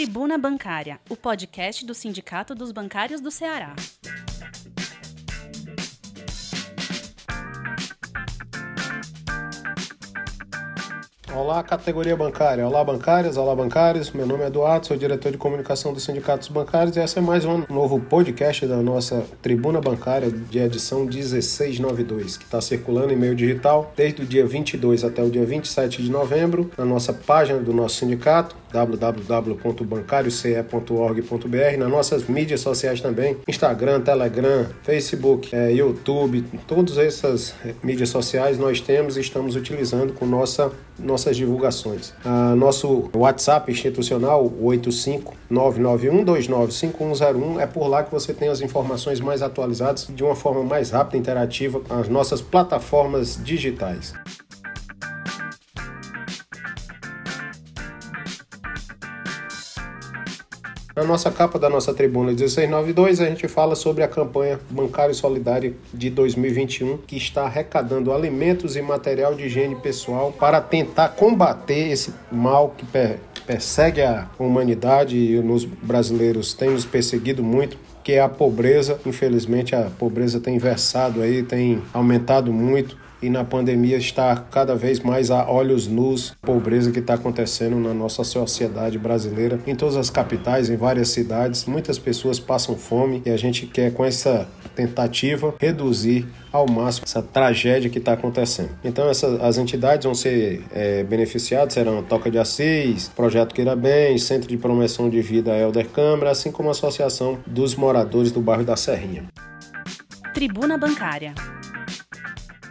Tribuna Bancária, o podcast do Sindicato dos Bancários do Ceará. Olá, categoria bancária. Olá, bancárias. Olá, bancários. Meu nome é Eduardo, sou diretor de comunicação do Sindicato dos Bancários e esse é mais um novo podcast da nossa Tribuna Bancária de edição 1692, que está circulando em meio digital desde o dia 22 até o dia 27 de novembro na nossa página do nosso sindicato, www.bancarioce.org.br, nas nossas mídias sociais também, Instagram, Telegram, Facebook, é, YouTube, todas essas mídias sociais nós temos e estamos utilizando com nossa nossas divulgações. Ah, nosso WhatsApp institucional, 85991295101, é por lá que você tem as informações mais atualizadas de uma forma mais rápida e interativa as nossas plataformas digitais. Na nossa capa da nossa tribuna 1692, a gente fala sobre a campanha Bancário Solidário de 2021, que está arrecadando alimentos e material de higiene pessoal para tentar combater esse mal que persegue a humanidade e nos brasileiros tem nos perseguido muito que é a pobreza. Infelizmente, a pobreza tem versado aí, tem aumentado muito e na pandemia está cada vez mais a olhos nus a pobreza que está acontecendo na nossa sociedade brasileira, em todas as capitais, em várias cidades. Muitas pessoas passam fome e a gente quer, com essa tentativa, reduzir ao máximo essa tragédia que está acontecendo. Então, essas, as entidades vão ser é, beneficiadas, serão Toca de Assis, Projeto Queira Bem, Centro de Promoção de Vida Elder Câmara, assim como a Associação dos Moradores do Bairro da Serrinha. Tribuna Bancária.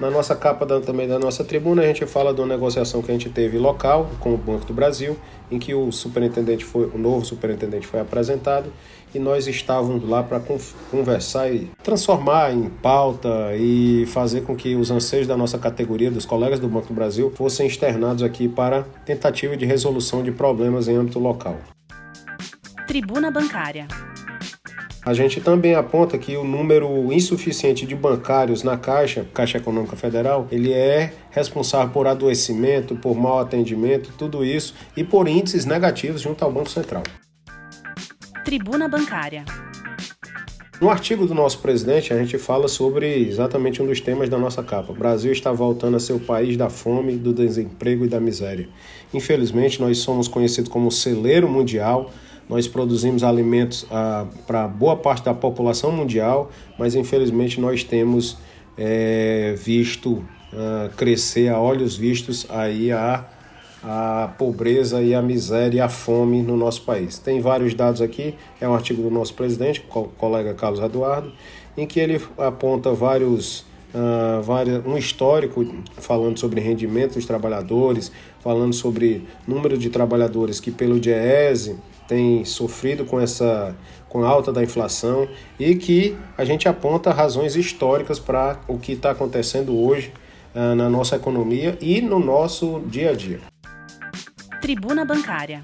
Na nossa capa da, também da nossa tribuna, a gente fala de uma negociação que a gente teve local com o Banco do Brasil, em que o superintendente foi, o novo superintendente foi apresentado e nós estávamos lá para conversar e transformar em pauta e fazer com que os anseios da nossa categoria, dos colegas do Banco do Brasil, fossem externados aqui para tentativa de resolução de problemas em âmbito local. Tribuna Bancária. A gente também aponta que o número insuficiente de bancários na Caixa, Caixa Econômica Federal, ele é responsável por adoecimento, por mau atendimento, tudo isso, e por índices negativos junto ao Banco Central. Tribuna Bancária. No artigo do nosso presidente, a gente fala sobre exatamente um dos temas da nossa capa. O Brasil está voltando a ser o país da fome, do desemprego e da miséria. Infelizmente, nós somos conhecidos como celeiro mundial nós produzimos alimentos ah, para boa parte da população mundial, mas infelizmente nós temos é, visto ah, crescer a olhos vistos aí a, a pobreza e a miséria e a fome no nosso país. Tem vários dados aqui, é um artigo do nosso presidente, o colega Carlos Eduardo, em que ele aponta vários Uh, um histórico falando sobre rendimento dos trabalhadores, falando sobre número de trabalhadores que pelo DIEESE tem sofrido com essa com a alta da inflação e que a gente aponta razões históricas para o que está acontecendo hoje uh, na nossa economia e no nosso dia a dia. Tribuna Bancária.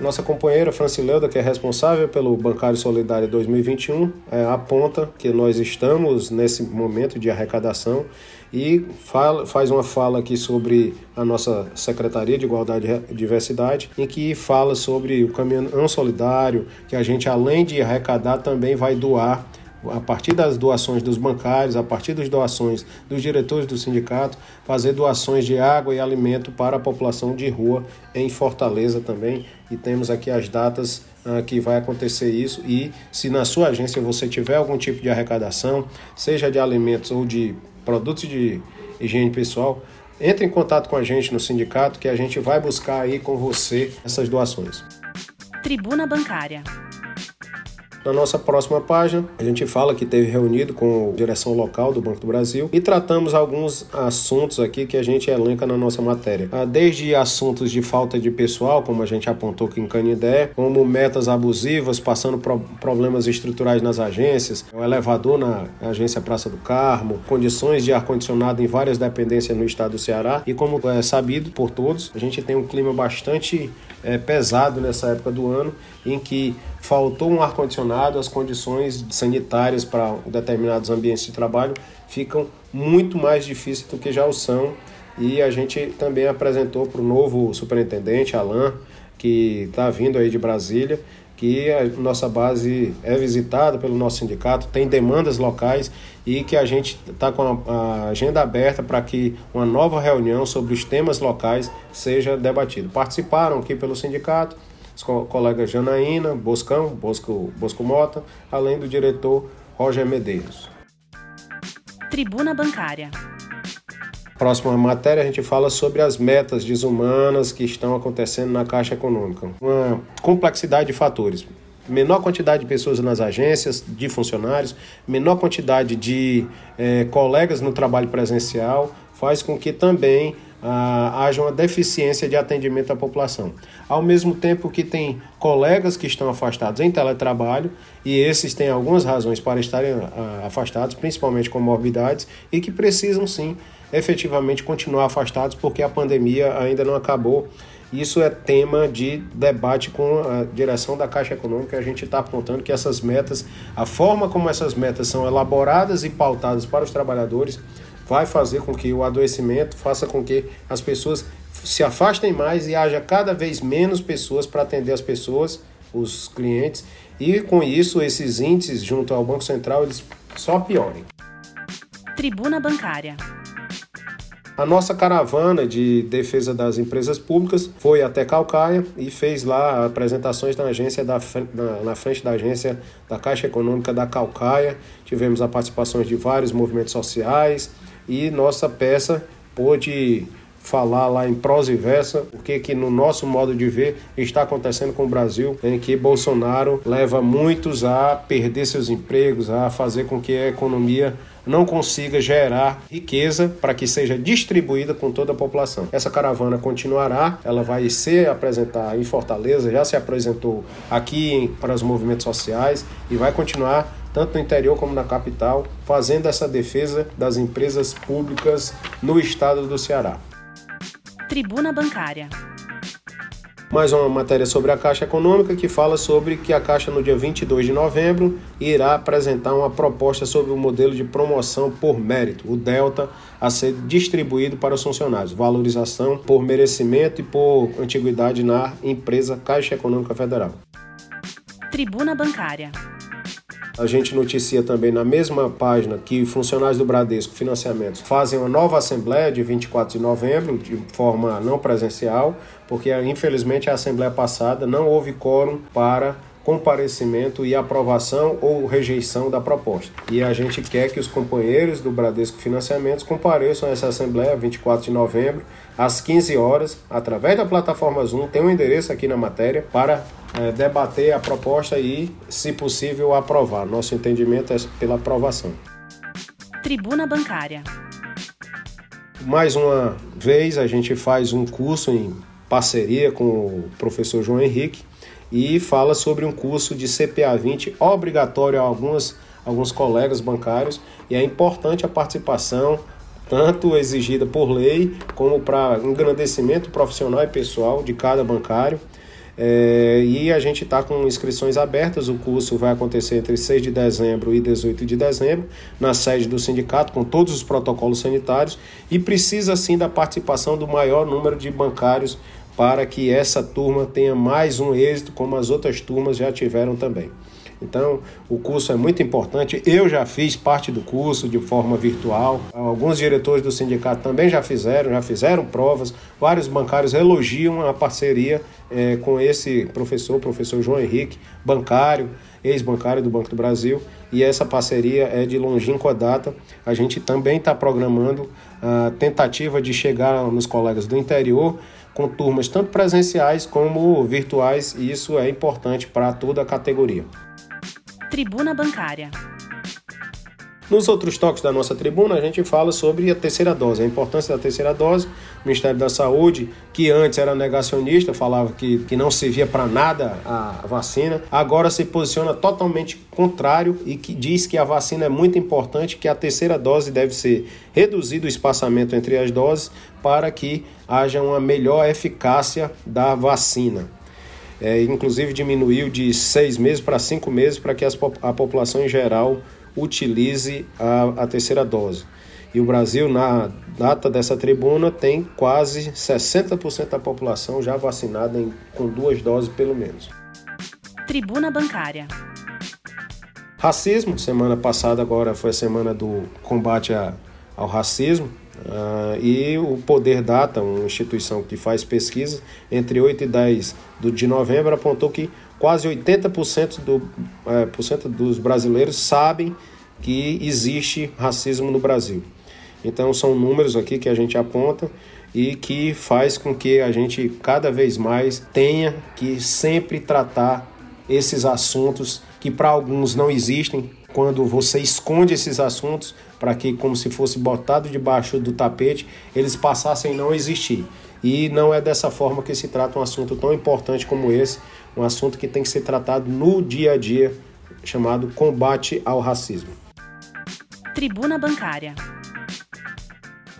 Nossa companheira Francileuda, que é responsável pelo Bancário Solidário 2021, é, aponta que nós estamos nesse momento de arrecadação e fala, faz uma fala aqui sobre a nossa Secretaria de Igualdade e Diversidade, em que fala sobre o caminhão solidário, que a gente, além de arrecadar, também vai doar a partir das doações dos bancários, a partir das doações dos diretores do sindicato, fazer doações de água e alimento para a população de rua em Fortaleza também. E temos aqui as datas uh, que vai acontecer isso. E se na sua agência você tiver algum tipo de arrecadação, seja de alimentos ou de produtos de higiene pessoal, entre em contato com a gente no sindicato que a gente vai buscar aí com você essas doações. Tribuna Bancária. Na nossa próxima página, a gente fala que teve reunido com a direção local do Banco do Brasil e tratamos alguns assuntos aqui que a gente elenca na nossa matéria. Ah, desde assuntos de falta de pessoal, como a gente apontou aqui em Canidé, como metas abusivas, passando por problemas estruturais nas agências, o elevador na agência Praça do Carmo, condições de ar-condicionado em várias dependências no estado do Ceará e como é sabido por todos, a gente tem um clima bastante é, pesado nessa época do ano em que faltou um ar-condicionado, as condições sanitárias para determinados ambientes de trabalho ficam muito mais difíceis do que já o são. E a gente também apresentou para o novo superintendente, Alain, que está vindo aí de Brasília, que a nossa base é visitada pelo nosso sindicato, tem demandas locais e que a gente está com a, agenda aberta para que uma nova reunião sobre os temas locais seja debatida. Participaram aqui pelo sindicato os colegas Janaína, Boscão, Bosco, Bosco Mota, além do diretor Roger Medeiros. Tribuna Bancária. Próxima matéria a gente fala sobre as metas desumanas que estão acontecendo na Caixa Econômica. Uma complexidade de fatores. Menor quantidade de pessoas nas agências, de funcionários, menor quantidade de eh, colegas no trabalho presencial, faz com que também ah, haja uma deficiência de atendimento à população. Ao mesmo tempo que tem colegas que estão afastados em teletrabalho, e esses têm algumas razões para estarem ah, afastados, principalmente com morbidades, e que precisam sim efetivamente continuar afastados porque a pandemia ainda não acabou. Isso é tema de debate com a direção da Caixa Econômica. A gente está apontando que essas metas, a forma como essas metas são elaboradas e pautadas para os trabalhadores, vai fazer com que o adoecimento faça com que as pessoas se afastem mais e haja cada vez menos pessoas para atender as pessoas, os clientes, e com isso esses índices junto ao Banco Central eles só piorem. Tribuna Bancária. A nossa caravana de defesa das empresas públicas foi até Calcaia e fez lá apresentações na agência da, na, na frente da agência da Caixa Econômica da Calcaia. Tivemos a participação de vários movimentos sociais e nossa peça pôde falar lá em prosa e versa o que que no nosso modo de ver está acontecendo com o Brasil, em que Bolsonaro leva muitos a perder seus empregos, a fazer com que a economia não consiga gerar riqueza para que seja distribuída com toda a população. Essa caravana continuará, ela vai se apresentar em Fortaleza, já se apresentou aqui para os movimentos sociais e vai continuar tanto no interior como na capital, fazendo essa defesa das empresas públicas no estado do Ceará. Tribuna Bancária. Mais uma matéria sobre a Caixa Econômica que fala sobre que a Caixa, no dia 22 de novembro, irá apresentar uma proposta sobre o modelo de promoção por mérito, o Delta, a ser distribuído para os funcionários, valorização por merecimento e por antiguidade na empresa Caixa Econômica Federal. Tribuna Bancária. A gente noticia também na mesma página que funcionários do Bradesco Financiamentos fazem uma nova assembleia de 24 de novembro, de forma não presencial, porque infelizmente a assembleia passada não houve quórum para comparecimento e aprovação ou rejeição da proposta. E a gente quer que os companheiros do Bradesco Financiamentos compareçam a essa assembleia 24 de novembro às 15 horas, através da plataforma Zoom, tem um endereço aqui na matéria para é, debater a proposta e, se possível, aprovar. Nosso entendimento é pela aprovação. Tribuna Bancária. Mais uma vez, a gente faz um curso em parceria com o professor João Henrique e fala sobre um curso de CPA 20 obrigatório a algumas, alguns colegas bancários e é importante a participação tanto exigida por lei como para engrandecimento profissional e pessoal de cada bancário. É, e a gente está com inscrições abertas. O curso vai acontecer entre 6 de dezembro e 18 de dezembro, na sede do sindicato, com todos os protocolos sanitários, e precisa sim da participação do maior número de bancários para que essa turma tenha mais um êxito, como as outras turmas já tiveram também. Então, o curso é muito importante. Eu já fiz parte do curso de forma virtual. Alguns diretores do sindicato também já fizeram, já fizeram provas. Vários bancários elogiam a parceria é, com esse professor, professor João Henrique, bancário, ex-bancário do Banco do Brasil. E essa parceria é de longínqua data. A gente também está programando a tentativa de chegar nos colegas do interior com turmas tanto presenciais como virtuais, e isso é importante para toda a categoria. Tribuna Bancária. Nos outros toques da nossa tribuna, a gente fala sobre a terceira dose, a importância da terceira dose. O Ministério da Saúde, que antes era negacionista, falava que, que não servia para nada a vacina, agora se posiciona totalmente contrário e que diz que a vacina é muito importante, que a terceira dose deve ser reduzido o espaçamento entre as doses para que haja uma melhor eficácia da vacina. É, inclusive diminuiu de seis meses para cinco meses para que as, a população em geral utilize a, a terceira dose. E o Brasil, na data dessa tribuna, tem quase 60% da população já vacinada em, com duas doses pelo menos. Tribuna Bancária. Racismo, semana passada agora foi a semana do combate a, ao racismo. Uh, e o Poder Data, uma instituição que faz pesquisa, entre 8 e 10 do, de novembro, apontou que quase 80% do, é, por cento dos brasileiros sabem que existe racismo no Brasil. Então são números aqui que a gente aponta e que faz com que a gente cada vez mais tenha que sempre tratar esses assuntos que para alguns não existem. Quando você esconde esses assuntos para que, como se fosse botado debaixo do tapete, eles passassem a não existir. E não é dessa forma que se trata um assunto tão importante como esse, um assunto que tem que ser tratado no dia a dia, chamado combate ao racismo. Tribuna Bancária.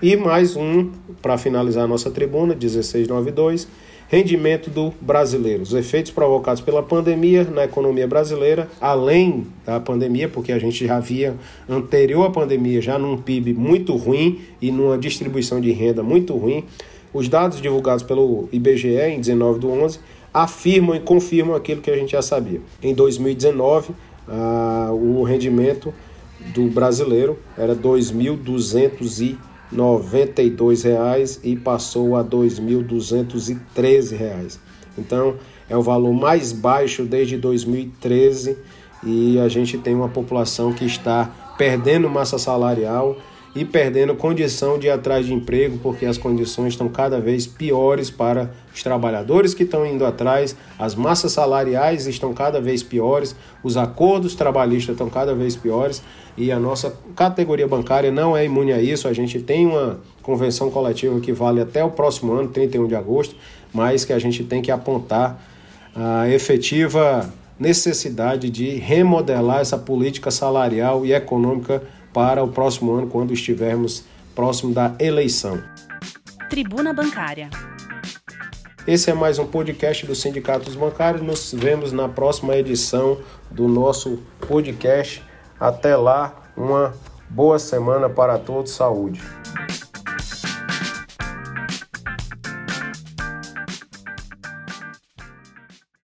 E mais um, para finalizar a nossa tribuna, 1692, rendimento do brasileiro. Os efeitos provocados pela pandemia na economia brasileira, além da pandemia, porque a gente já via anterior à pandemia já num PIB muito ruim e numa distribuição de renda muito ruim. Os dados divulgados pelo IBGE em 19 do 11 afirmam e confirmam aquilo que a gente já sabia. Em 2019, ah, o rendimento do brasileiro era 2.200 R$ 92,00 e passou a R$ 2.213. Então, é o valor mais baixo desde 2013 e a gente tem uma população que está perdendo massa salarial e perdendo condição de ir atrás de emprego, porque as condições estão cada vez piores para os trabalhadores que estão indo atrás, as massas salariais estão cada vez piores, os acordos trabalhistas estão cada vez piores e a nossa categoria bancária não é imune a isso. A gente tem uma convenção coletiva que vale até o próximo ano, 31 de agosto, mas que a gente tem que apontar a efetiva necessidade de remodelar essa política salarial e econômica para o próximo ano, quando estivermos próximo da eleição. Tribuna Bancária. Esse é mais um podcast do Sindicato dos Bancários. Nos vemos na próxima edição do nosso podcast. Até lá, uma boa semana para todos. Saúde.